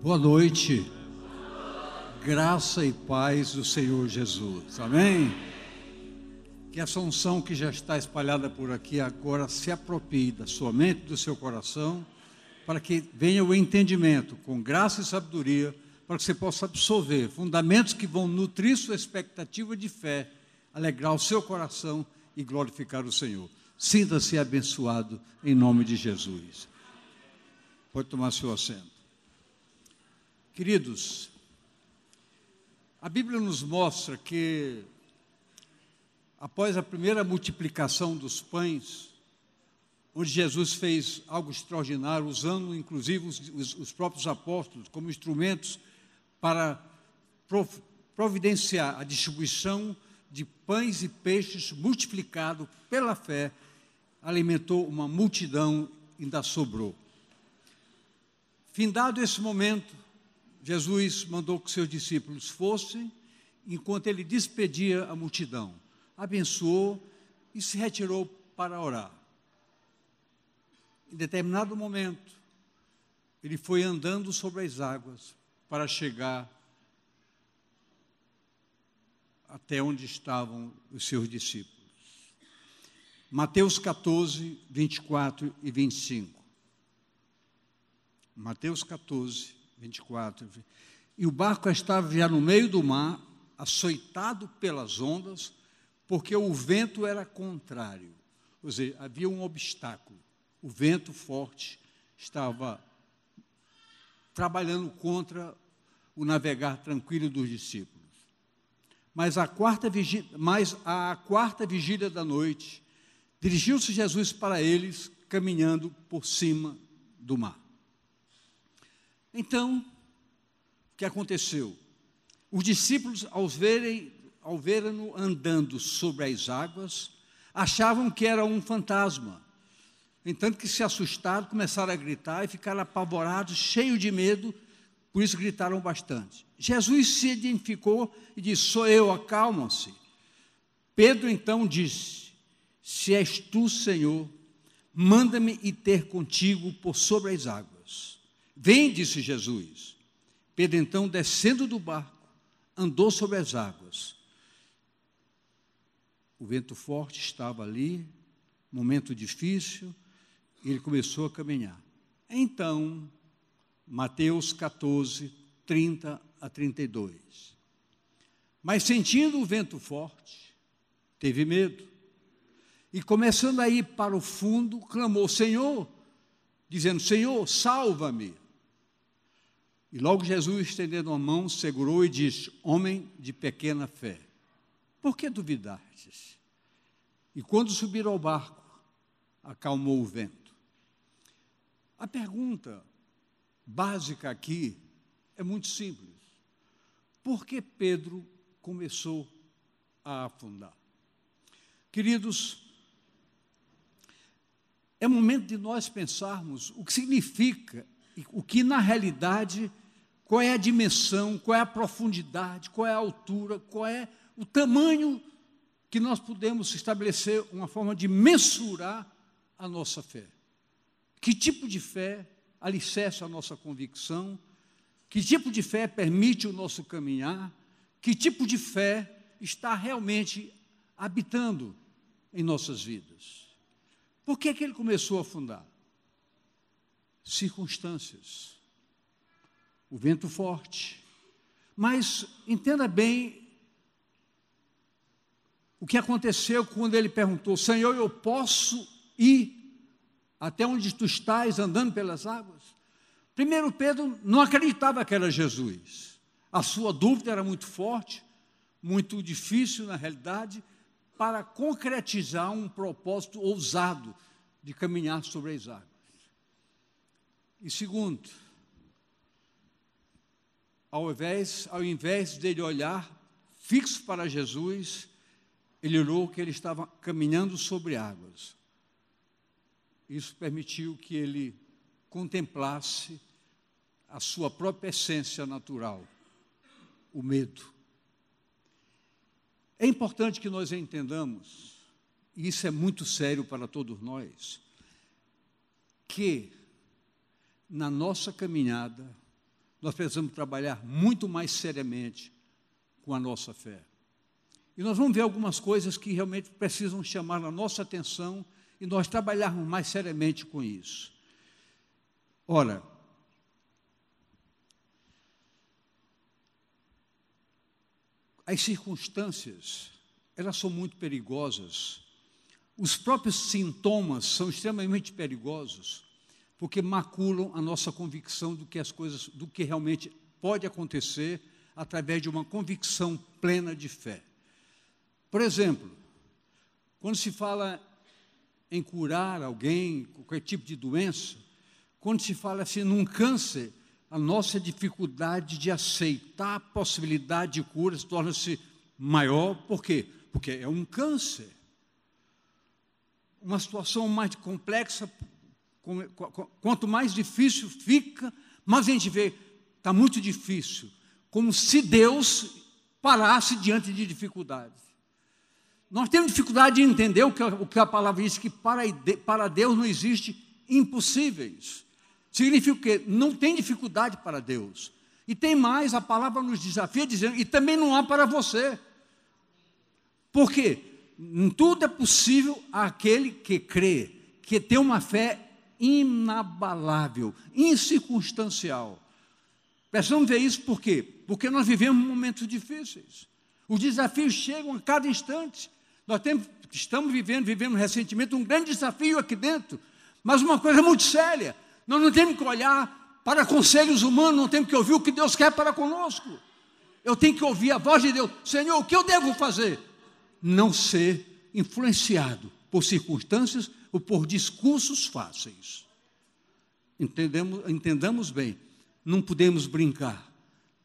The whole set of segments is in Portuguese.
Boa noite. Graça e paz do Senhor Jesus. Amém? Que essa unção que já está espalhada por aqui agora se aproprie da sua mente, do seu coração, para que venha o entendimento com graça e sabedoria, para que você possa absorver fundamentos que vão nutrir sua expectativa de fé, alegrar o seu coração e glorificar o Senhor. Sinta-se abençoado em nome de Jesus. Pode tomar seu assento. Queridos, a Bíblia nos mostra que, após a primeira multiplicação dos pães, onde Jesus fez algo extraordinário, usando inclusive os, os, os próprios apóstolos como instrumentos para providenciar a distribuição de pães e peixes multiplicado pela fé, alimentou uma multidão e ainda sobrou. Findado esse momento, Jesus mandou que seus discípulos fossem, enquanto ele despedia a multidão, abençoou e se retirou para orar. Em determinado momento, ele foi andando sobre as águas para chegar até onde estavam os seus discípulos. Mateus 14, 24 e 25. Mateus 14, 24. E o barco estava já no meio do mar, açoitado pelas ondas, porque o vento era contrário. Ou seja, havia um obstáculo. O vento forte estava trabalhando contra o navegar tranquilo dos discípulos. Mas a quarta vigília, mas a quarta vigília da noite, dirigiu-se Jesus para eles, caminhando por cima do mar. Então, o que aconteceu? Os discípulos, ao verem, ao verem-no andando sobre as águas, achavam que era um fantasma. Entanto que se assustaram, começaram a gritar e ficaram apavorados, cheios de medo, por isso gritaram bastante. Jesus se identificou e disse: Sou eu, acalmam-se. Pedro então disse: Se és tu, Senhor, manda-me ir ter contigo por sobre as águas. Vem, disse Jesus. Pedro, então, descendo do barco, andou sobre as águas. O vento forte estava ali, momento difícil, e ele começou a caminhar. Então, Mateus 14, 30 a 32. Mas sentindo o vento forte, teve medo. E começando a ir para o fundo, clamou: Senhor, dizendo: Senhor, salva-me. E logo Jesus, estendendo a mão, segurou e disse: Homem de pequena fé, por que duvidastes? E quando subiram ao barco, acalmou o vento. A pergunta básica aqui é muito simples. Por que Pedro começou a afundar? Queridos, é momento de nós pensarmos o que significa o que na realidade, qual é a dimensão, qual é a profundidade, qual é a altura, qual é o tamanho que nós podemos estabelecer uma forma de mensurar a nossa fé. Que tipo de fé alicerça a nossa convicção? Que tipo de fé permite o nosso caminhar? Que tipo de fé está realmente habitando em nossas vidas? Por que, é que ele começou a fundar? Circunstâncias. O vento forte. Mas entenda bem o que aconteceu quando ele perguntou: Senhor, eu posso ir até onde tu estás andando pelas águas? Primeiro, Pedro não acreditava que era Jesus. A sua dúvida era muito forte, muito difícil, na realidade, para concretizar um propósito ousado de caminhar sobre as águas. E segundo, ao invés, ao invés dele olhar fixo para Jesus, ele olhou que ele estava caminhando sobre águas. Isso permitiu que ele contemplasse a sua própria essência natural, o medo. É importante que nós entendamos, e isso é muito sério para todos nós, que na nossa caminhada, nós precisamos trabalhar muito mais seriamente com a nossa fé. E nós vamos ver algumas coisas que realmente precisam chamar a nossa atenção e nós trabalharmos mais seriamente com isso. Ora, as circunstâncias, elas são muito perigosas. Os próprios sintomas são extremamente perigosos, porque maculam a nossa convicção do que as coisas, do que realmente pode acontecer através de uma convicção plena de fé. Por exemplo, quando se fala em curar alguém, qualquer tipo de doença, quando se fala assim num câncer, a nossa dificuldade de aceitar a possibilidade de cura torna-se maior, por quê? Porque é um câncer. Uma situação mais complexa, quanto mais difícil fica, mais a gente vê, está muito difícil. Como se Deus parasse diante de dificuldades. Nós temos dificuldade de entender o que, o que a palavra diz, que para, para Deus não existe impossíveis. Significa o quê? Não tem dificuldade para Deus. E tem mais, a palavra nos desafia dizendo, e também não há para você. Por quê? Tudo é possível àquele que crê, que tem uma fé inabalável, incircunstancial. Precisamos ver isso por quê? Porque nós vivemos momentos difíceis. Os desafios chegam a cada instante. Nós temos, estamos vivendo, vivemos recentemente um grande desafio aqui dentro, mas uma coisa muito séria. Nós não temos que olhar para conselhos humanos, não temos que ouvir o que Deus quer para conosco. Eu tenho que ouvir a voz de Deus. Senhor, o que eu devo fazer? Não ser influenciado por circunstâncias ou por discursos fáceis. Entendemos, entendamos bem, não podemos brincar,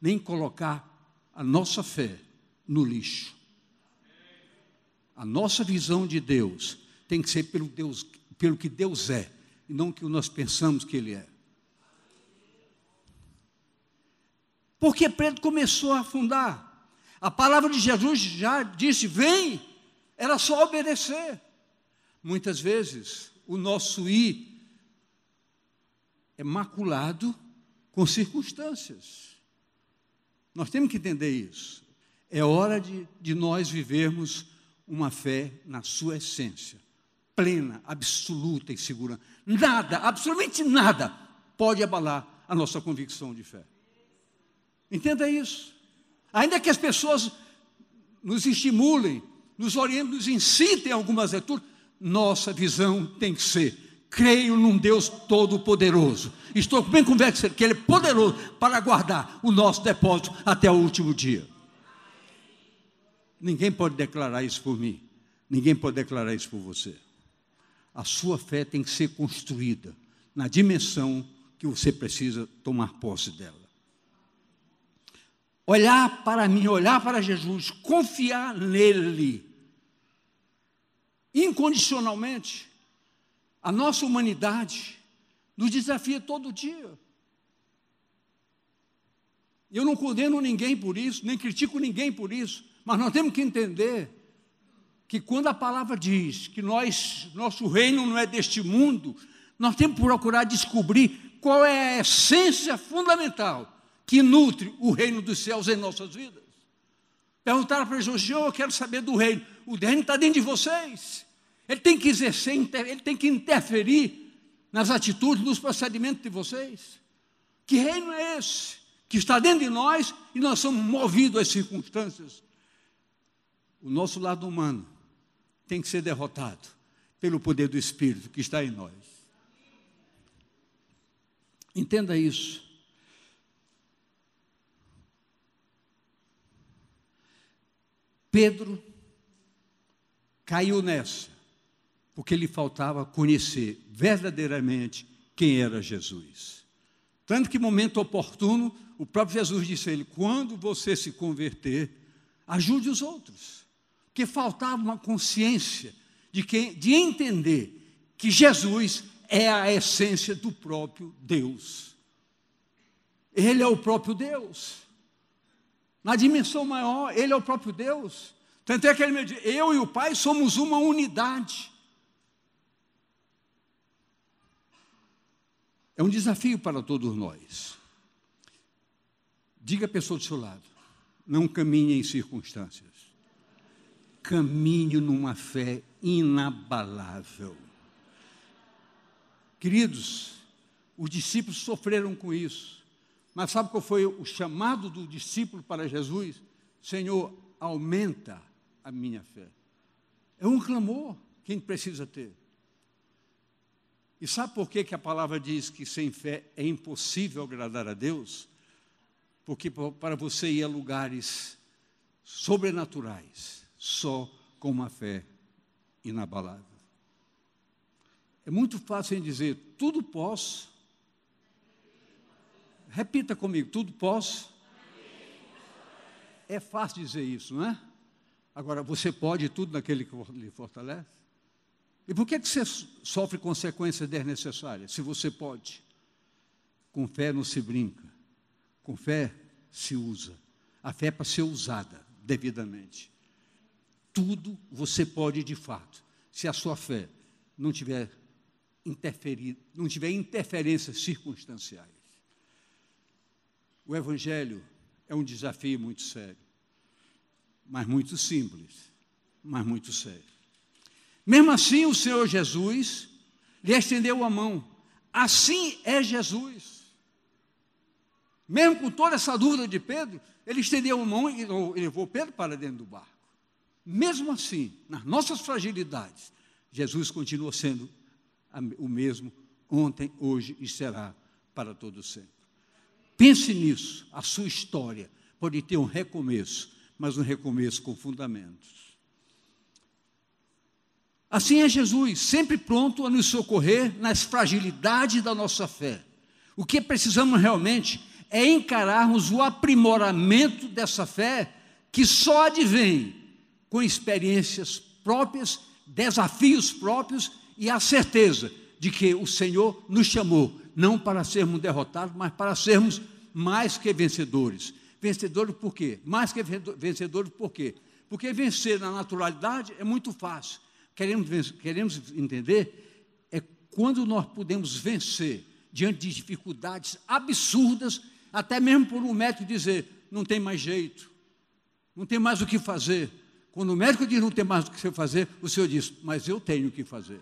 nem colocar a nossa fé no lixo. A nossa visão de Deus tem que ser pelo, Deus, pelo que Deus é, e não o que nós pensamos que Ele é. Porque Pedro começou a afundar. A palavra de Jesus já disse: vem, era só obedecer. Muitas vezes o nosso ir é maculado com circunstâncias. Nós temos que entender isso. É hora de, de nós vivermos uma fé na sua essência, plena, absoluta e segura. Nada, absolutamente nada, pode abalar a nossa convicção de fé. Entenda isso. Ainda que as pessoas nos estimulem, nos orientem, nos incitem algumas leituras, nossa visão tem que ser: creio num Deus todo-poderoso. Estou bem convicto que Ele é poderoso para guardar o nosso depósito até o último dia. Ninguém pode declarar isso por mim. Ninguém pode declarar isso por você. A sua fé tem que ser construída na dimensão que você precisa tomar posse dela. Olhar para mim, olhar para Jesus, confiar nele, incondicionalmente. A nossa humanidade nos desafia todo dia. Eu não condeno ninguém por isso, nem critico ninguém por isso. Mas nós temos que entender que quando a palavra diz que nós, nosso reino não é deste mundo, nós temos que procurar descobrir qual é a essência fundamental que nutre o reino dos céus em nossas vidas. Perguntaram para Jesus, eu quero saber do reino. O reino está dentro de vocês. Ele tem que exercer, ele tem que interferir nas atitudes, nos procedimentos de vocês. Que reino é esse? Que está dentro de nós e nós somos movidos às circunstâncias o nosso lado humano tem que ser derrotado pelo poder do Espírito que está em nós. Entenda isso. Pedro caiu nessa, porque lhe faltava conhecer verdadeiramente quem era Jesus. Tanto que, momento oportuno, o próprio Jesus disse a ele: quando você se converter, ajude os outros que faltava uma consciência de, que, de entender que Jesus é a essência do próprio Deus. Ele é o próprio Deus. Na dimensão maior, Ele é o próprio Deus. Tanto é que ele me diz: Eu e o Pai somos uma unidade. É um desafio para todos nós. Diga a pessoa do seu lado: não caminhe em circunstâncias. Caminhe numa fé inabalável. Queridos, os discípulos sofreram com isso. Mas sabe qual foi o chamado do discípulo para Jesus? Senhor, aumenta a minha fé. É um clamor que a gente precisa ter. E sabe por que, que a palavra diz que sem fé é impossível agradar a Deus? Porque para você ir a lugares sobrenaturais, só com uma fé inabalável. É muito fácil em dizer, tudo posso. Repita comigo, tudo posso. É fácil dizer isso, não é? Agora, você pode tudo naquele que lhe fortalece? E por que, que você sofre consequências desnecessárias, se você pode? Com fé não se brinca, com fé se usa. A fé é para ser usada devidamente. Tudo você pode de fato, se a sua fé não tiver interferir, não tiver interferências circunstanciais. O Evangelho é um desafio muito sério, mas muito simples, mas muito sério. Mesmo assim, o Senhor Jesus lhe estendeu a mão. Assim é Jesus. Mesmo com toda essa dúvida de Pedro, ele estendeu a mão e levou Pedro para dentro do barco. Mesmo assim, nas nossas fragilidades, Jesus continua sendo o mesmo ontem, hoje e será para todo sempre. Pense nisso, a sua história pode ter um recomeço, mas um recomeço com fundamentos. Assim é Jesus, sempre pronto a nos socorrer nas fragilidades da nossa fé. O que precisamos realmente é encararmos o aprimoramento dessa fé que só advém com experiências próprias, desafios próprios e a certeza de que o Senhor nos chamou não para sermos derrotados, mas para sermos mais que vencedores. Vencedores por quê? Mais que vencedores por quê? Porque vencer na naturalidade é muito fácil queremos, queremos entender é quando nós podemos vencer diante de dificuldades absurdas, até mesmo por um médico dizer, não tem mais jeito, não tem mais o que fazer. Quando o médico diz não tem mais o que fazer, o Senhor diz, mas eu tenho o que fazer.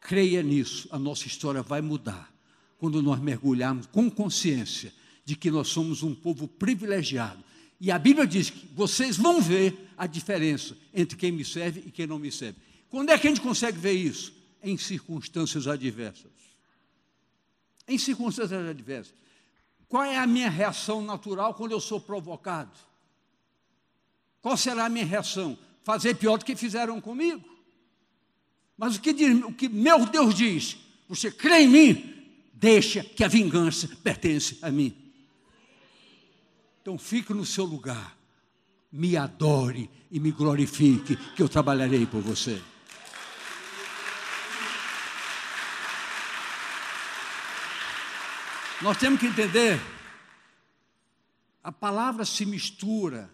Creia nisso, a nossa história vai mudar quando nós mergulharmos com consciência de que nós somos um povo privilegiado e a Bíblia diz que vocês vão ver a diferença entre quem me serve e quem não me serve. Quando é que a gente consegue ver isso? Em circunstâncias adversas. Em circunstâncias adversas. Qual é a minha reação natural quando eu sou provocado? Qual será a minha reação? Fazer pior do que fizeram comigo. Mas o que, diz, o que meu Deus diz? Você crê em mim? Deixa que a vingança pertence a mim. Então fique no seu lugar, me adore e me glorifique, que eu trabalharei por você. Nós temos que entender, a palavra se mistura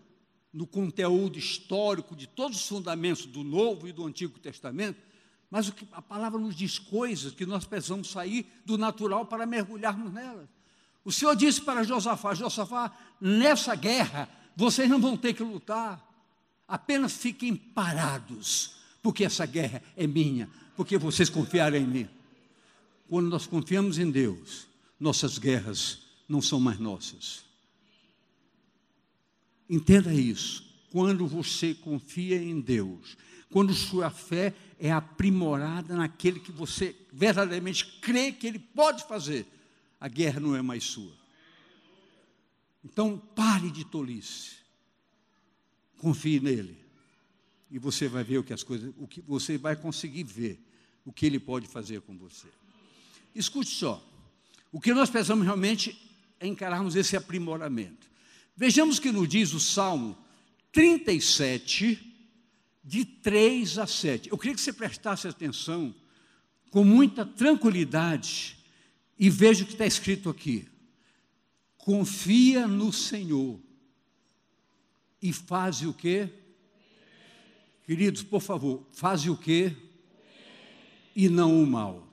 no conteúdo histórico de todos os fundamentos do Novo e do Antigo Testamento, mas a palavra nos diz coisas que nós precisamos sair do natural para mergulharmos nelas. O Senhor disse para Josafá: Josafá, nessa guerra vocês não vão ter que lutar, apenas fiquem parados, porque essa guerra é minha, porque vocês confiaram em mim. Quando nós confiamos em Deus, nossas guerras não são mais nossas. Entenda isso. Quando você confia em Deus, quando sua fé é aprimorada naquele que você verdadeiramente crê que Ele pode fazer, a guerra não é mais sua. Então pare de tolice. Confie nele. E você vai ver o que as coisas, o que você vai conseguir ver o que ele pode fazer com você. Escute só. O que nós precisamos realmente é encararmos esse aprimoramento. Vejamos que nos diz o Salmo 37, de 3 a 7. Eu queria que você prestasse atenção com muita tranquilidade e veja o que está escrito aqui. Confia no Senhor e faz o quê? Queridos, por favor, faz o quê? E não o mal.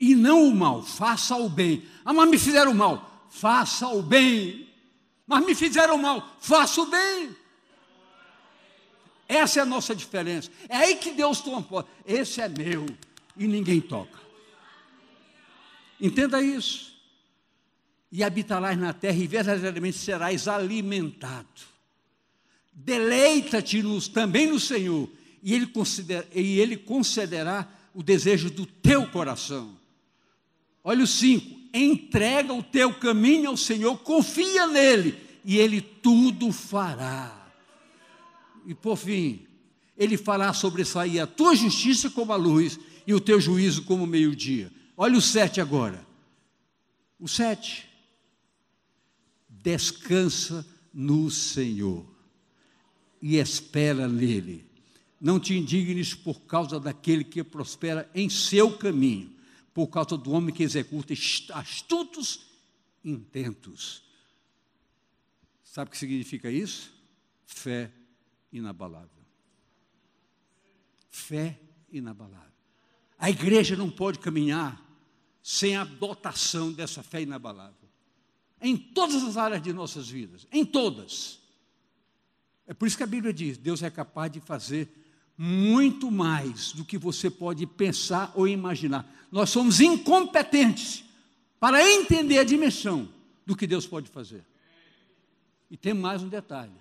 E não o mal, faça o bem. Ah, mas me fizeram mal. faça o bem. Mas me fizeram mal, faça o bem. Essa é a nossa diferença. É aí que Deus toma. Esse é meu e ninguém toca. Entenda isso. E habitarás na terra e verdadeiramente serás alimentado. Deleita-te também no Senhor, e ele, e ele concederá o desejo do teu coração. Olha o 5: entrega o teu caminho ao Senhor, confia nele, e ele tudo fará. E por fim, ele fará sobressair a tua justiça como a luz e o teu juízo como o meio-dia. Olha o 7 agora. O 7. Descansa no Senhor e espera nele. Não te indignes por causa daquele que prospera em seu caminho, por causa do homem que executa astutos intentos. Sabe o que significa isso? Fé inabalável. Fé inabalável. A igreja não pode caminhar sem a dotação dessa fé inabalável. Em todas as áreas de nossas vidas, em todas. É por isso que a Bíblia diz: Deus é capaz de fazer muito mais do que você pode pensar ou imaginar. Nós somos incompetentes para entender a dimensão do que Deus pode fazer. E tem mais um detalhe: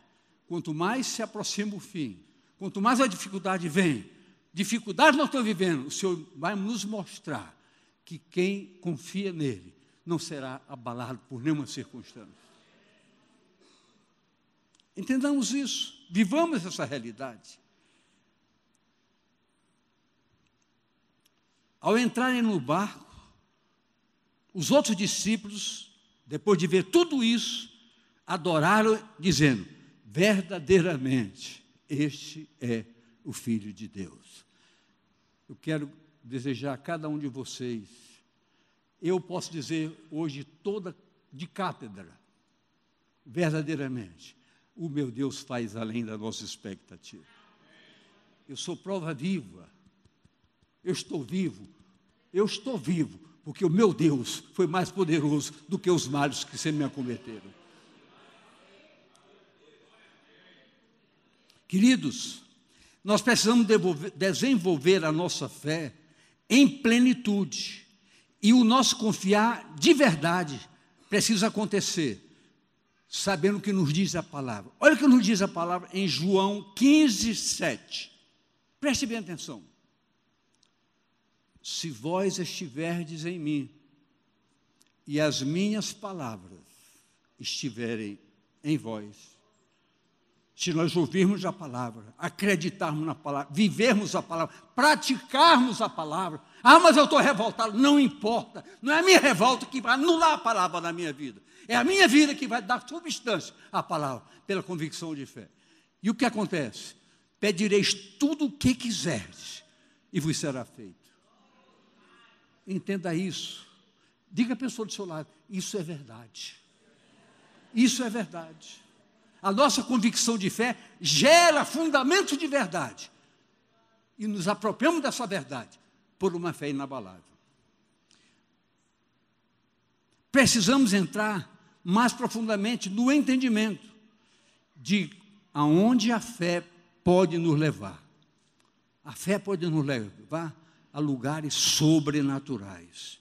quanto mais se aproxima o fim, quanto mais a dificuldade vem, dificuldade nós estamos vivendo, o Senhor vai nos mostrar que quem confia nele não será abalado por nenhuma circunstância. Entendamos isso, vivamos essa realidade. Ao entrarem no barco, os outros discípulos, depois de ver tudo isso, adoraram, dizendo: verdadeiramente, este é o Filho de Deus. Eu quero desejar a cada um de vocês, eu posso dizer hoje toda de cátedra, verdadeiramente, o meu Deus faz além da nossa expectativa. Eu sou prova viva. Eu estou vivo. Eu estou vivo, porque o meu Deus foi mais poderoso do que os males que se me acometeram. Queridos, nós precisamos desenvolver a nossa fé em plenitude. E o nosso confiar de verdade precisa acontecer sabendo o que nos diz a palavra. Olha o que nos diz a palavra em João 15, 7. Preste bem atenção. Se vós estiverdes em mim, e as minhas palavras estiverem em vós, se nós ouvirmos a palavra, acreditarmos na palavra, vivermos a palavra, praticarmos a palavra, ah, mas eu estou revoltado, não importa, não é a minha revolta que vai anular a palavra na minha vida, é a minha vida que vai dar substância à palavra, pela convicção de fé. E o que acontece? Pedireis tudo o que quiserdes, e vos será feito. Entenda isso. Diga a pessoa do seu lado: isso é verdade. Isso é verdade. A nossa convicção de fé gera fundamento de verdade. E nos apropriamos dessa verdade por uma fé inabalável. Precisamos entrar mais profundamente no entendimento de aonde a fé pode nos levar. A fé pode nos levar a lugares sobrenaturais.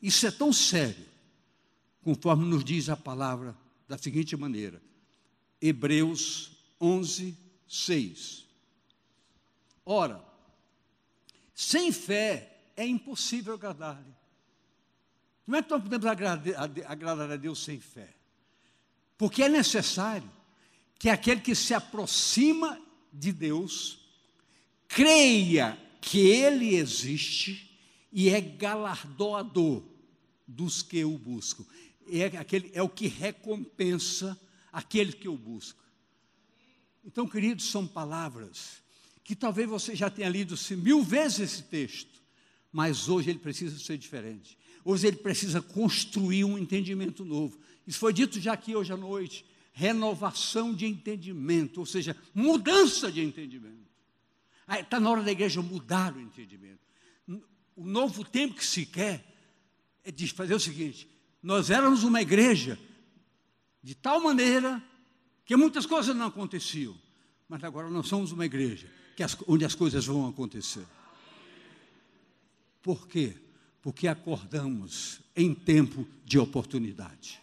Isso é tão sério, conforme nos diz a palavra da seguinte maneira: Hebreus 11, 6. Ora, sem fé é impossível agradar-lhe. Como é que nós podemos agradar a Deus sem fé? Porque é necessário que aquele que se aproxima de Deus creia que Ele existe e é galardoador dos que o buscam. É, aquele, é o que recompensa aquele que o busca. Então, queridos, são palavras que talvez você já tenha lido mil vezes esse texto, mas hoje ele precisa ser diferente. Hoje ele precisa construir um entendimento novo. Isso foi dito já aqui hoje à noite. Renovação de entendimento, ou seja, mudança de entendimento. Está na hora da igreja mudar o entendimento. O novo tempo que se quer é de fazer o seguinte: Nós éramos uma igreja de tal maneira que muitas coisas não aconteciam, mas agora nós somos uma igreja as, onde as coisas vão acontecer. Por quê? Porque acordamos em tempo de oportunidade.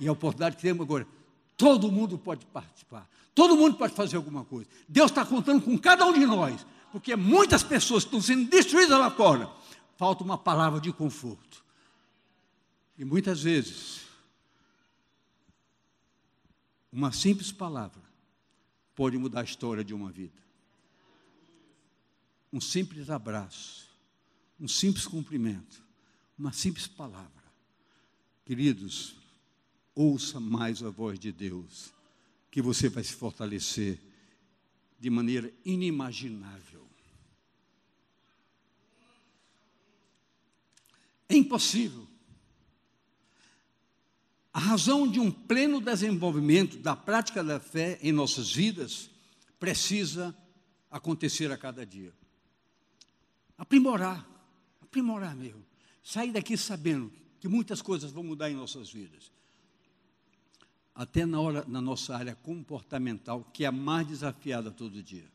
E a oportunidade que temos agora, todo mundo pode participar, todo mundo pode fazer alguma coisa. Deus está contando com cada um de nós, porque muitas pessoas estão sendo destruídas lá fora. Falta uma palavra de conforto. E muitas vezes, uma simples palavra pode mudar a história de uma vida. Um simples abraço, um simples cumprimento, uma simples palavra. Queridos, ouça mais a voz de Deus, que você vai se fortalecer de maneira inimaginável. É impossível a razão de um pleno desenvolvimento da prática da fé em nossas vidas precisa acontecer a cada dia. Aprimorar, aprimorar mesmo. Sair daqui sabendo que muitas coisas vão mudar em nossas vidas. Até na, hora, na nossa área comportamental, que é a mais desafiada todo dia.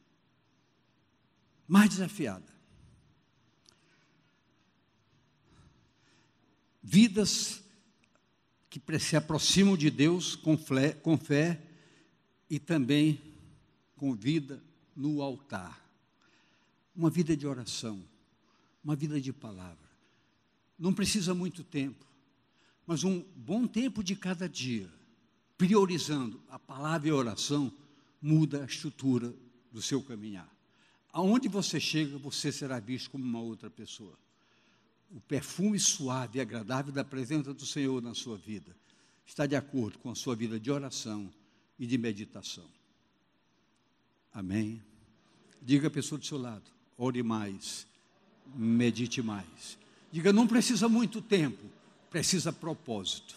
Mais desafiada. Vidas que se aproximam de Deus com fé, com fé e também com vida no altar. Uma vida de oração, uma vida de palavra. Não precisa muito tempo, mas um bom tempo de cada dia, priorizando a palavra e a oração, muda a estrutura do seu caminhar. Aonde você chega, você será visto como uma outra pessoa o perfume suave e agradável da presença do Senhor na sua vida está de acordo com a sua vida de oração e de meditação. Amém? Diga a pessoa do seu lado, ore mais, medite mais. Diga, não precisa muito tempo, precisa propósito.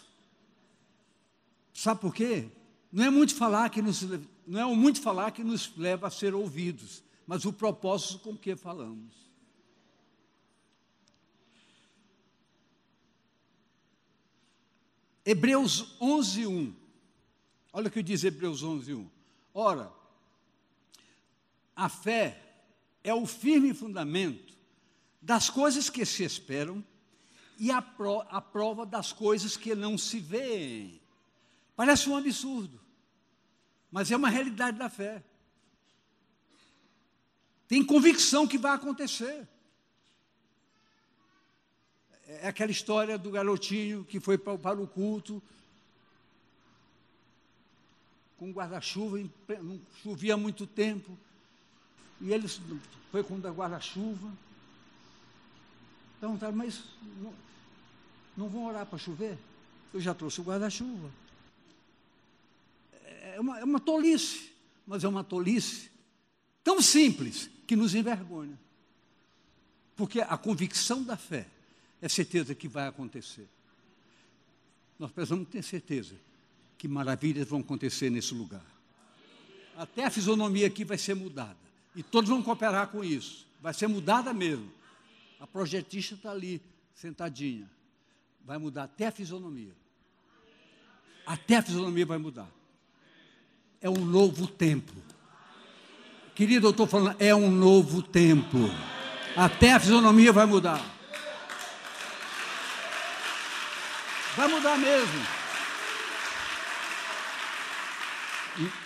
Sabe por quê? Não é muito falar que nos, não é muito falar que nos leva a ser ouvidos, mas o propósito com que falamos. Hebreus 11, 1. Olha o que diz Hebreus 11, 1. Ora, a fé é o firme fundamento das coisas que se esperam e a, pro, a prova das coisas que não se veem. Parece um absurdo, mas é uma realidade da fé. Tem convicção que vai acontecer. É aquela história do garotinho que foi para o culto com guarda-chuva, não chovia muito tempo, e ele foi com o guarda-chuva. Então, mas não, não vão orar para chover? Eu já trouxe o guarda-chuva. É uma, é uma tolice, mas é uma tolice tão simples que nos envergonha. Porque a convicção da fé é certeza que vai acontecer. Nós precisamos ter certeza que maravilhas vão acontecer nesse lugar. Até a fisionomia aqui vai ser mudada. E todos vão cooperar com isso. Vai ser mudada mesmo. A projetista está ali, sentadinha. Vai mudar até a fisionomia. Até a fisionomia vai mudar. É um novo tempo. Querido, eu estou falando, é um novo tempo. Até a fisionomia vai mudar. Vai mudar mesmo.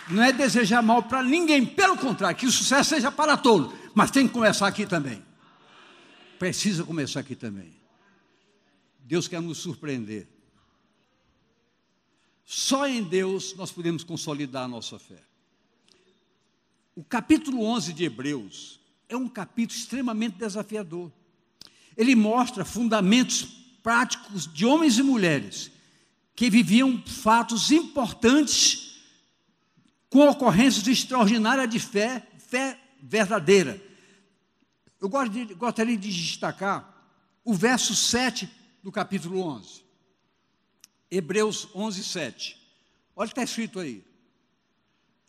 Não é desejar mal para ninguém, pelo contrário, que o sucesso seja para todos, mas tem que começar aqui também. Precisa começar aqui também. Deus quer nos surpreender. Só em Deus nós podemos consolidar a nossa fé. O capítulo 11 de Hebreus é um capítulo extremamente desafiador. Ele mostra fundamentos práticos de homens e mulheres que viviam fatos importantes com ocorrências extraordinárias de fé, fé verdadeira. Eu gostaria de destacar o verso 7 do capítulo 11. Hebreus 11, 7. Olha o que está escrito aí.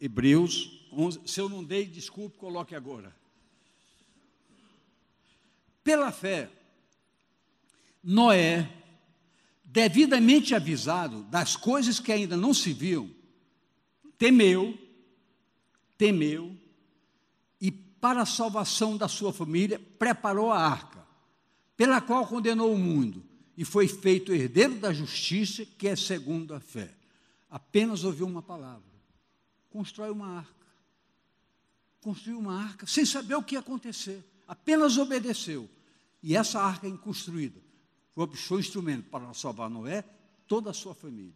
Hebreus 11. Se eu não dei, desculpe, coloque agora. Pela fé, Noé, devidamente avisado das coisas que ainda não se viam, temeu, temeu, e para a salvação da sua família, preparou a arca, pela qual condenou o mundo, e foi feito herdeiro da justiça, que é segundo a fé. Apenas ouviu uma palavra. Constrói uma arca. Construiu uma arca sem saber o que ia acontecer. Apenas obedeceu. E essa arca é construída foi o instrumento para salvar Noé, toda a sua família.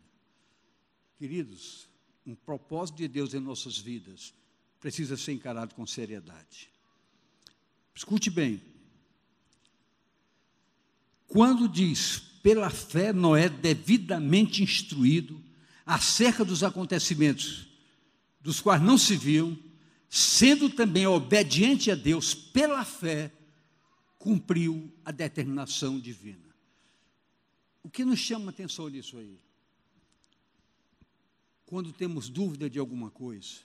Queridos, um propósito de Deus em nossas vidas precisa ser encarado com seriedade. Escute bem. Quando diz, pela fé, Noé devidamente instruído acerca dos acontecimentos dos quais não se viam, sendo também obediente a Deus pela fé, cumpriu a determinação divina. O que nos chama atenção nisso aí? Quando temos dúvida de alguma coisa.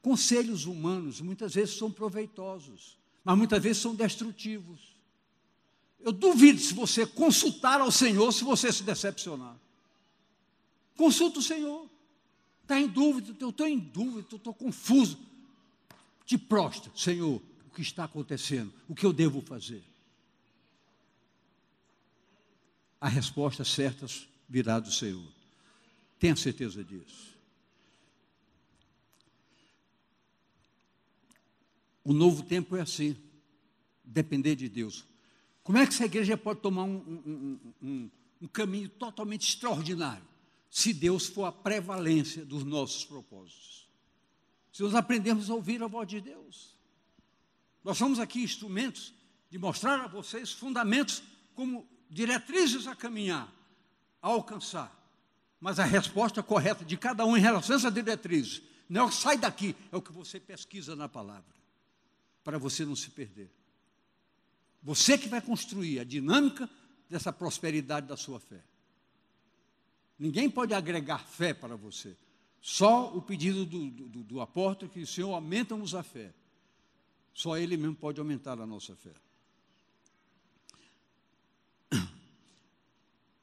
Conselhos humanos muitas vezes são proveitosos, mas muitas vezes são destrutivos. Eu duvido se você consultar ao Senhor se você se decepcionar. Consulta o Senhor. Está em dúvida, eu estou em dúvida, eu estou confuso. Te prostra, Senhor, o que está acontecendo, o que eu devo fazer a resposta certa virá do Senhor. Tenha certeza disso. O novo tempo é assim, depender de Deus. Como é que essa igreja pode tomar um, um, um, um caminho totalmente extraordinário? Se Deus for a prevalência dos nossos propósitos. Se nós aprendermos a ouvir a voz de Deus. Nós somos aqui instrumentos de mostrar a vocês fundamentos como diretrizes a caminhar, a alcançar. Mas a resposta correta de cada um em relação a essa diretriz não é o que sai daqui, é o que você pesquisa na palavra, para você não se perder. Você que vai construir a dinâmica dessa prosperidade da sua fé. Ninguém pode agregar fé para você. Só o pedido do, do, do apóstolo que o Senhor aumenta-nos a fé. Só Ele mesmo pode aumentar a nossa fé.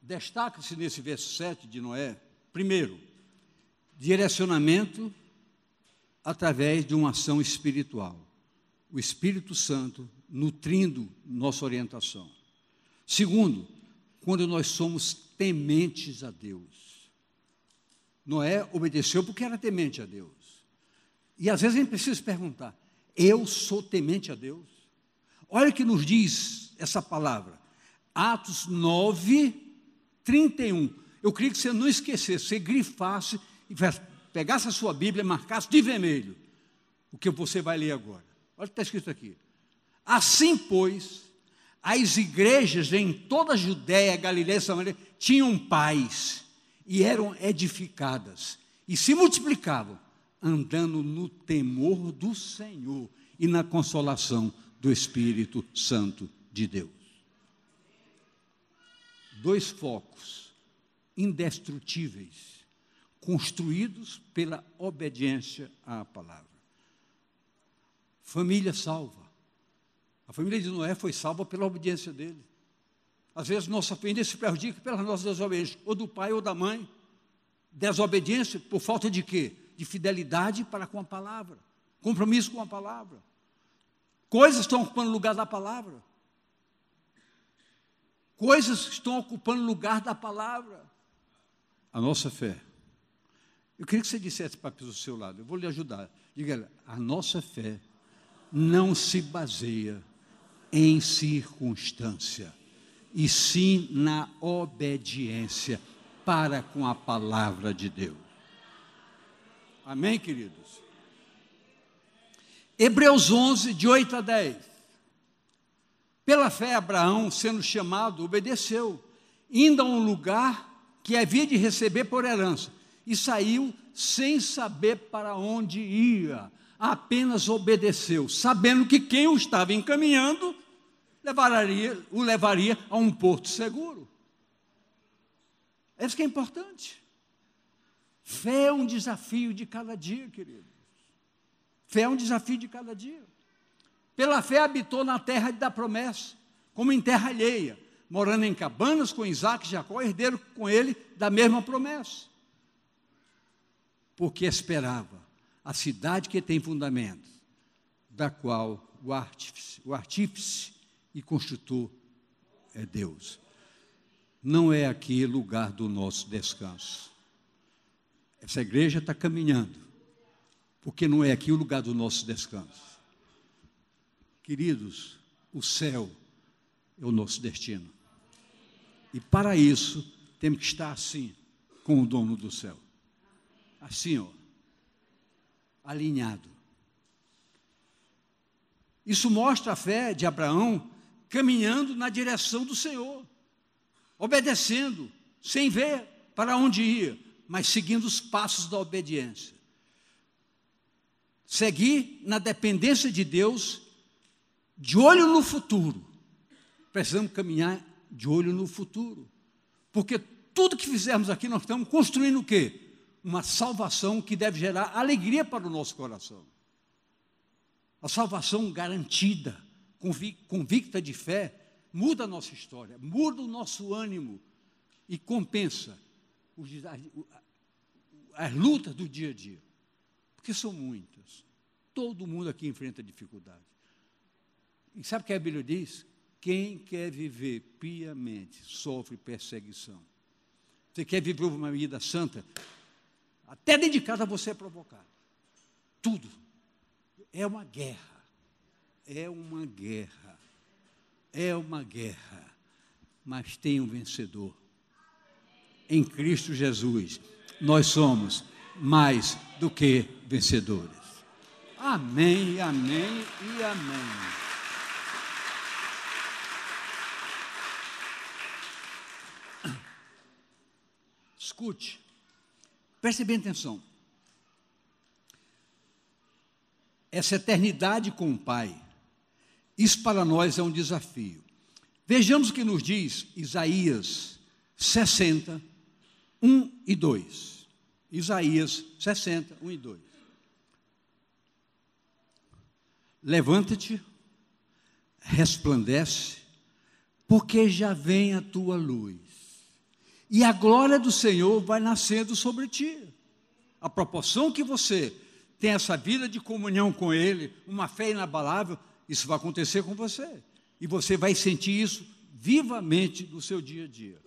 Destaca-se nesse verso 7 de Noé, primeiro, direcionamento através de uma ação espiritual. O Espírito Santo nutrindo nossa orientação. Segundo, quando nós somos tementes a Deus. Noé obedeceu porque era temente a Deus. E às vezes a gente precisa perguntar: eu sou temente a Deus? Olha o que nos diz essa palavra. Atos 9, 31. Eu queria que você não esquecesse, você grifasse pegasse a sua Bíblia e marcasse de vermelho o que você vai ler agora. Olha o que está escrito aqui. Assim, pois, as igrejas em toda a Judéia, Galiléia e Samaria tinham paz e eram edificadas e se multiplicavam, andando no temor do Senhor e na consolação do Espírito Santo de Deus dois focos indestrutíveis, construídos pela obediência à palavra. Família salva. A família de Noé foi salva pela obediência dele. Às vezes nossa família se prejudica pelas nossas desobediências, ou do pai ou da mãe. Desobediência por falta de quê? De fidelidade para com a palavra, compromisso com a palavra. Coisas estão ocupando lugar da palavra coisas que estão ocupando lugar da palavra. A nossa fé. Eu queria que você dissesse para a pessoa do seu lado, eu vou lhe ajudar. Diga, a nossa fé não se baseia em circunstância, e sim na obediência para com a palavra de Deus. Amém, queridos? Hebreus 11, de 8 a 10. Pela fé, Abraão, sendo chamado, obedeceu, indo a um lugar que havia de receber por herança, e saiu sem saber para onde ia, apenas obedeceu, sabendo que quem o estava encaminhando levaria, o levaria a um porto seguro. Isso que é importante. Fé é um desafio de cada dia, querido. Fé é um desafio de cada dia. Pela fé habitou na terra da promessa, como em terra alheia, morando em cabanas com Isaac e Jacó, herdeiro com ele da mesma promessa. Porque esperava a cidade que tem fundamento, da qual o artífice, o artífice e construtor é Deus. Não é aqui lugar do nosso descanso. Essa igreja está caminhando, porque não é aqui o lugar do nosso descanso. Queridos, o céu é o nosso destino. E para isso, temos que estar assim, com o dono do céu. Assim, ó, alinhado. Isso mostra a fé de Abraão caminhando na direção do Senhor, obedecendo, sem ver para onde ia, mas seguindo os passos da obediência. Seguir na dependência de Deus, de olho no futuro. Precisamos caminhar de olho no futuro. Porque tudo que fizermos aqui, nós estamos construindo o quê? Uma salvação que deve gerar alegria para o nosso coração. A salvação garantida, convicta de fé, muda a nossa história, muda o nosso ânimo e compensa as lutas do dia a dia. Porque são muitas. Todo mundo aqui enfrenta dificuldade. E sabe o que a Bíblia diz? Quem quer viver piamente sofre perseguição. Você quer viver uma vida santa? Até dentro de casa você é provocado. Tudo. É uma guerra. É uma guerra. É uma guerra. Mas tem um vencedor. Em Cristo Jesus, nós somos mais do que vencedores. Amém, amém e amém. Escute, preste bem atenção. essa eternidade com o Pai. Isso para nós é um desafio. Vejamos o que nos diz Isaías 60, 1 e 2. Isaías 60, 1 e 2. Levanta-te, resplandece, porque já vem a tua luz, e a glória do Senhor vai nascendo sobre ti. A proporção que você tem essa vida de comunhão com Ele, uma fé inabalável, isso vai acontecer com você. E você vai sentir isso vivamente no seu dia a dia.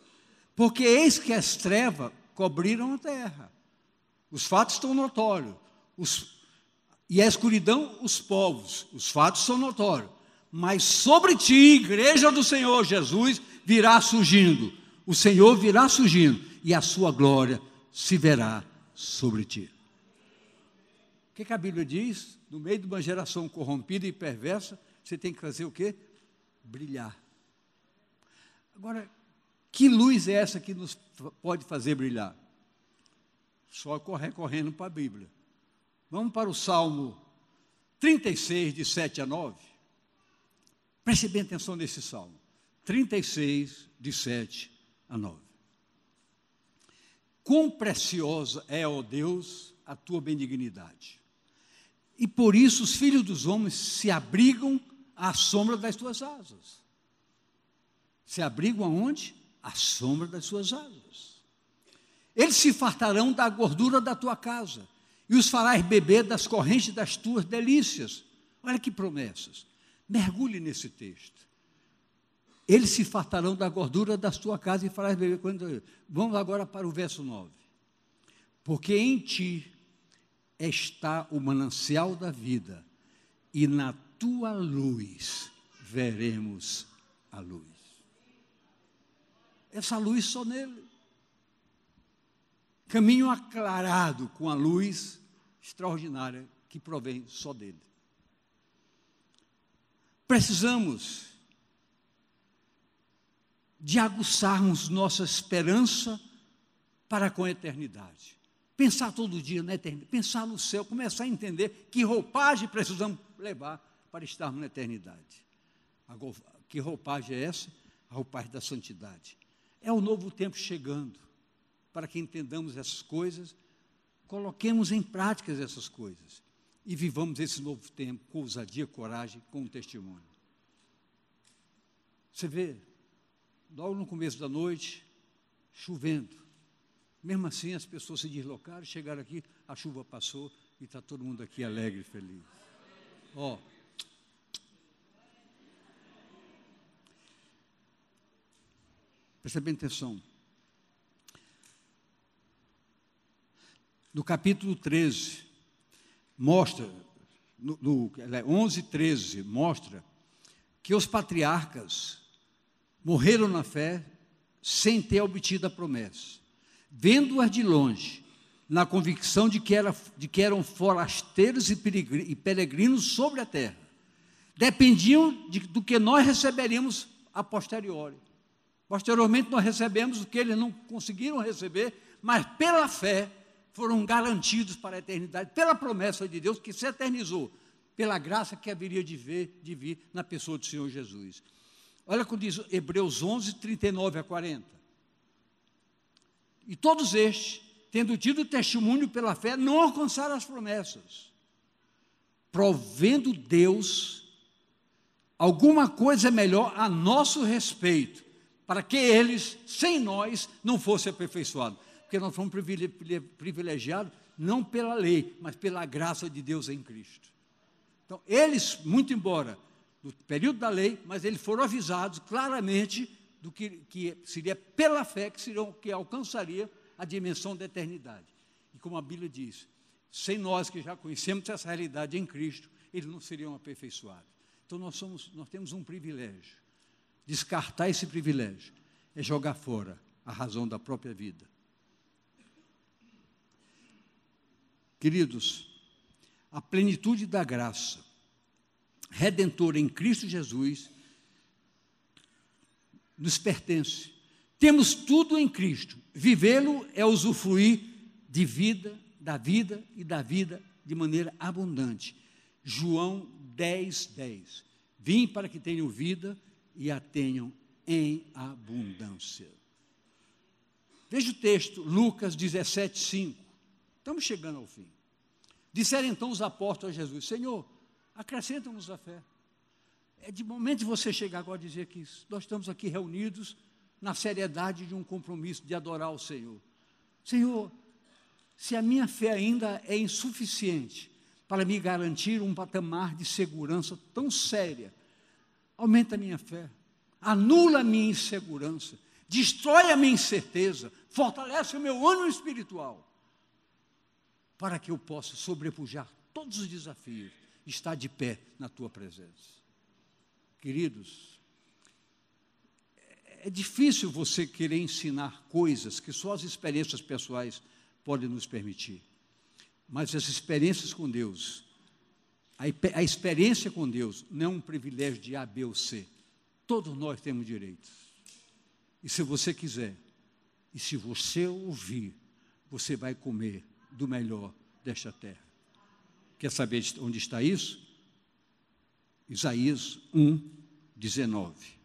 Porque eis que as trevas cobriram a terra. Os fatos estão notórios. Os, e a escuridão, os povos. Os fatos são notórios. Mas sobre ti, igreja do Senhor Jesus, virá surgindo. O Senhor virá surgindo. E a sua glória se verá sobre ti que, que a Bíblia diz? No meio de uma geração corrompida e perversa, você tem que fazer o quê? Brilhar. Agora, que luz é essa que nos pode fazer brilhar? Só correndo para a Bíblia. Vamos para o Salmo 36, de 7 a 9. Preste bem atenção nesse salmo. 36, de 7 a 9. Quão preciosa é, ó Deus, a tua benignidade e por isso os filhos dos homens se abrigam à sombra das tuas asas. Se abrigam aonde? À sombra das suas asas. Eles se fartarão da gordura da tua casa, e os farás beber das correntes das tuas delícias. Olha que promessas. Mergulhe nesse texto. Eles se fartarão da gordura da tua casa e farás beber. Quando... Vamos agora para o verso 9. Porque em ti está o manancial da vida, e na tua luz veremos a luz. Essa luz só nele. Caminho aclarado com a luz extraordinária que provém só dele. Precisamos de aguçarmos nossa esperança para com a eternidade. Pensar todo dia na eternidade, pensar no céu, começar a entender que roupagem precisamos levar para estarmos na eternidade. Que roupagem é essa? A roupagem da santidade. É o novo tempo chegando. Para que entendamos essas coisas, coloquemos em prática essas coisas e vivamos esse novo tempo com ousadia, coragem, com testemunho. Você vê, logo no começo da noite, chovendo. Mesmo assim, as pessoas se deslocaram, chegaram aqui, a chuva passou e está todo mundo aqui alegre e feliz. Ó. Oh, Presta bem atenção. No capítulo 13, mostra, no, no 11, 13, mostra que os patriarcas morreram na fé sem ter obtido a promessa. Vendo-as de longe, na convicção de que, era, de que eram forasteiros e peregrinos sobre a terra, dependiam de, do que nós receberíamos a posteriori. Posteriormente, nós recebemos o que eles não conseguiram receber, mas pela fé foram garantidos para a eternidade, pela promessa de Deus que se eternizou, pela graça que haveria de, ver, de vir na pessoa do Senhor Jesus. Olha o que diz Hebreus 11, 39 a 40. E todos estes, tendo tido testemunho pela fé, não alcançaram as promessas, provendo Deus alguma coisa melhor a nosso respeito, para que eles, sem nós, não fossem aperfeiçoados. Porque nós fomos privilegiados não pela lei, mas pela graça de Deus em Cristo. Então, eles, muito embora do período da lei, mas eles foram avisados claramente do que, que seria pela fé que, seriam, que alcançaria a dimensão da eternidade. E como a Bíblia diz, sem nós que já conhecemos essa realidade em Cristo, eles não seriam aperfeiçoados. Então nós, somos, nós temos um privilégio Descartar esse privilégio é jogar fora a razão da própria vida. Queridos, a plenitude da graça redentora em Cristo Jesus nos pertence. Temos tudo em Cristo. Vivê-lo é usufruir de vida, da vida e da vida de maneira abundante. João 10, 10. Vim para que tenham vida e a tenham em abundância. Veja o texto, Lucas 17, 5. Estamos chegando ao fim. Disseram então os apóstolos a Jesus: Senhor, acrescenta-nos a fé. É de momento de você chegar agora e dizer que nós estamos aqui reunidos na seriedade de um compromisso de adorar o Senhor. Senhor, se a minha fé ainda é insuficiente para me garantir um patamar de segurança tão séria aumenta a minha fé, anula a minha insegurança, destrói a minha incerteza, fortalece o meu ânimo espiritual, para que eu possa sobrepujar todos os desafios, estar de pé na tua presença. Queridos, é difícil você querer ensinar coisas que só as experiências pessoais podem nos permitir. Mas as experiências com Deus a, experiência com Deus não é um privilégio de A, B ou C. Todos nós temos direitos. E se você quiser, e se você ouvir, você vai comer do melhor desta terra. Quer saber onde está isso? Isaías 1, 19.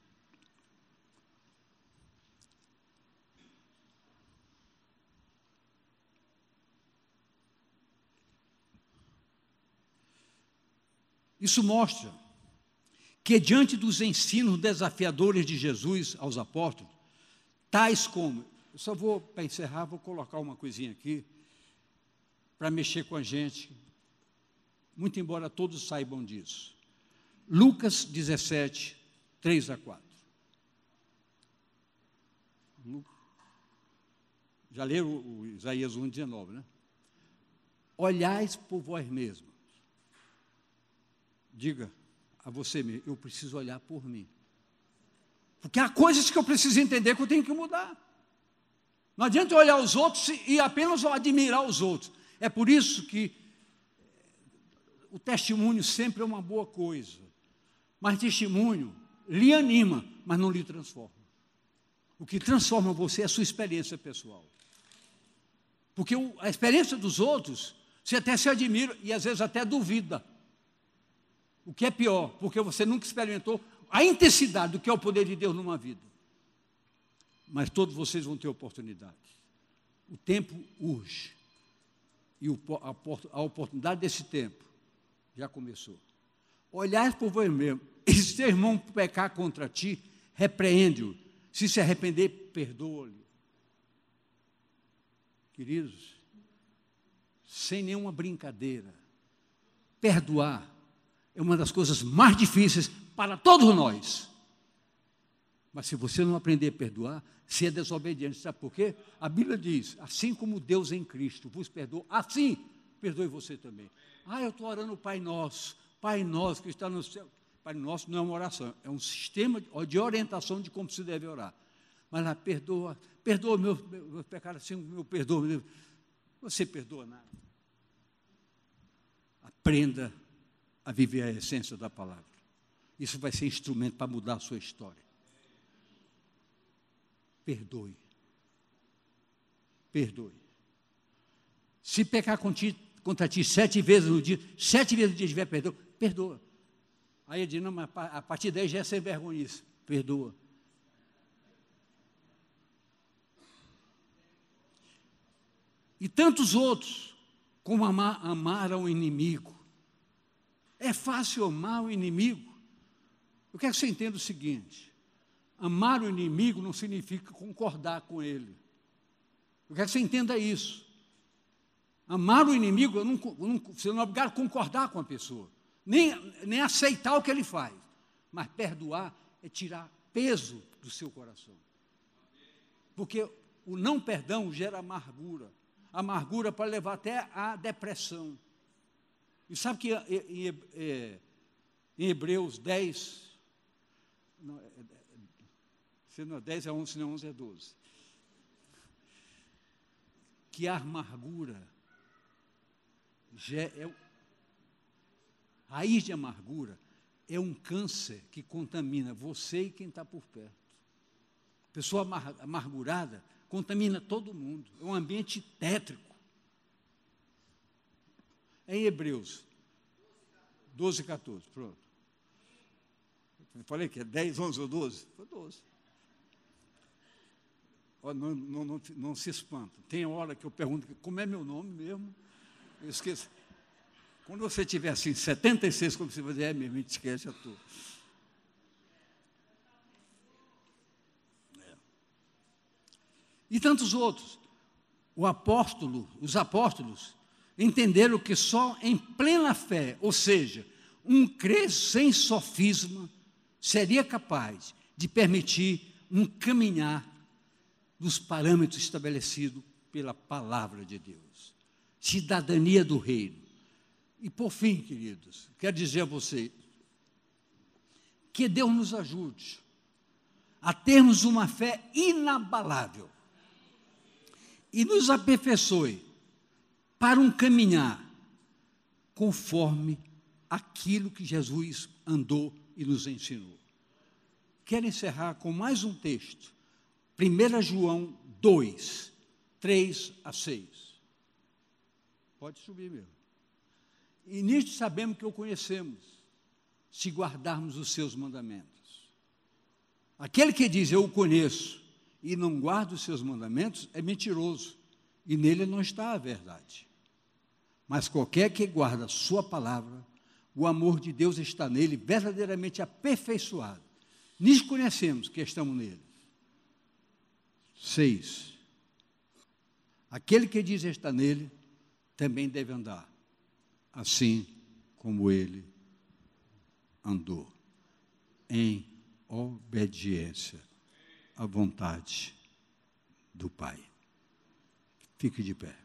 Isso mostra que, diante dos ensinos desafiadores de Jesus aos apóstolos, tais como, eu só vou, para encerrar, vou colocar uma coisinha aqui, para mexer com a gente, muito embora todos saibam disso. Lucas 17, 3 a 4. Já leram o Isaías 1, 19, né? Olhais por vós mesmos diga a você mesmo: eu preciso olhar por mim. Porque há coisas que eu preciso entender que eu tenho que mudar. Não adianta olhar os outros e apenas admirar os outros. É por isso que o testemunho sempre é uma boa coisa. Mas testemunho lhe anima, mas não lhe transforma. O que transforma você é a sua experiência pessoal. Porque a experiência dos outros, você até se admira e às vezes até duvida. O que é pior, porque você nunca experimentou a intensidade do que é o poder de Deus numa vida. Mas todos vocês vão ter oportunidade. O tempo urge. E a oportunidade desse tempo já começou. Olhar por você mesmo. E se seu irmão pecar contra ti, repreende-o. Se se arrepender, perdoa-lhe. Queridos, sem nenhuma brincadeira, perdoar é uma das coisas mais difíceis para todos nós. Mas se você não aprender a perdoar, você é desobediente. Sabe por quê? A Bíblia diz: assim como Deus em Cristo vos perdoa, assim perdoe você também. Ah, eu estou orando o Pai Nosso, Pai Nosso que está no céu. Pai Nosso não é uma oração, é um sistema de orientação de como se deve orar. Mas lá, perdoa, perdoa meu, meu, pecado, assim, meu perdoa. Meu, você perdoa nada. Aprenda a viver a essência da palavra. Isso vai ser instrumento para mudar a sua história. Perdoe. Perdoe. Se pecar contigo, contra ti sete vezes no dia, sete vezes no dia tiver perdão, perdoa. Aí ele diz, não, mas a partir daí já é sem vergonha isso. Perdoa. E tantos outros, como amar, amar ao inimigo. É fácil amar o inimigo. Eu quero que você entenda o seguinte: amar o inimigo não significa concordar com ele. Eu quero que você entenda isso. Amar o inimigo, eu não, não, você não é obrigado a concordar com a pessoa, nem, nem aceitar o que ele faz. Mas perdoar é tirar peso do seu coração. Porque o não perdão gera amargura. Amargura pode levar até à depressão. E sabe que em, em, em Hebreus 10, não, é, é, se não é 10 é 11, se não é 11 é 12. Que a amargura é, raiz de amargura é um câncer que contamina você e quem está por perto. Pessoa amargurada contamina todo mundo. É um ambiente tétrico. É em Hebreus 12, 14. Pronto. Eu falei que é 10, 11 ou 12? Foi 12. Oh, não, não, não, não se espanta. Tem hora que eu pergunto como é meu nome mesmo. Eu esqueço. Quando você tiver assim, 76, como você vai dizer, é mesmo, esquece a tua. É. E tantos outros. O apóstolo, os apóstolos, entenderam que só em plena fé, ou seja, um crer sem sofisma, seria capaz de permitir um caminhar dos parâmetros estabelecidos pela palavra de Deus cidadania do reino. E por fim, queridos, quero dizer a vocês que Deus nos ajude a termos uma fé inabalável e nos aperfeiçoe para um caminhar conforme aquilo que Jesus andou e nos ensinou. Quero encerrar com mais um texto, 1 João 2, 3 a 6. Pode subir mesmo. E nisto sabemos que o conhecemos, se guardarmos os seus mandamentos. Aquele que diz eu o conheço e não guarda os seus mandamentos é mentiroso, e nele não está a verdade. Mas qualquer que guarda a sua palavra, o amor de Deus está nele verdadeiramente aperfeiçoado. Nisso conhecemos que estamos nele. Seis. Aquele que diz está nele, também deve andar, assim como ele andou, em obediência à vontade do Pai. Fique de pé.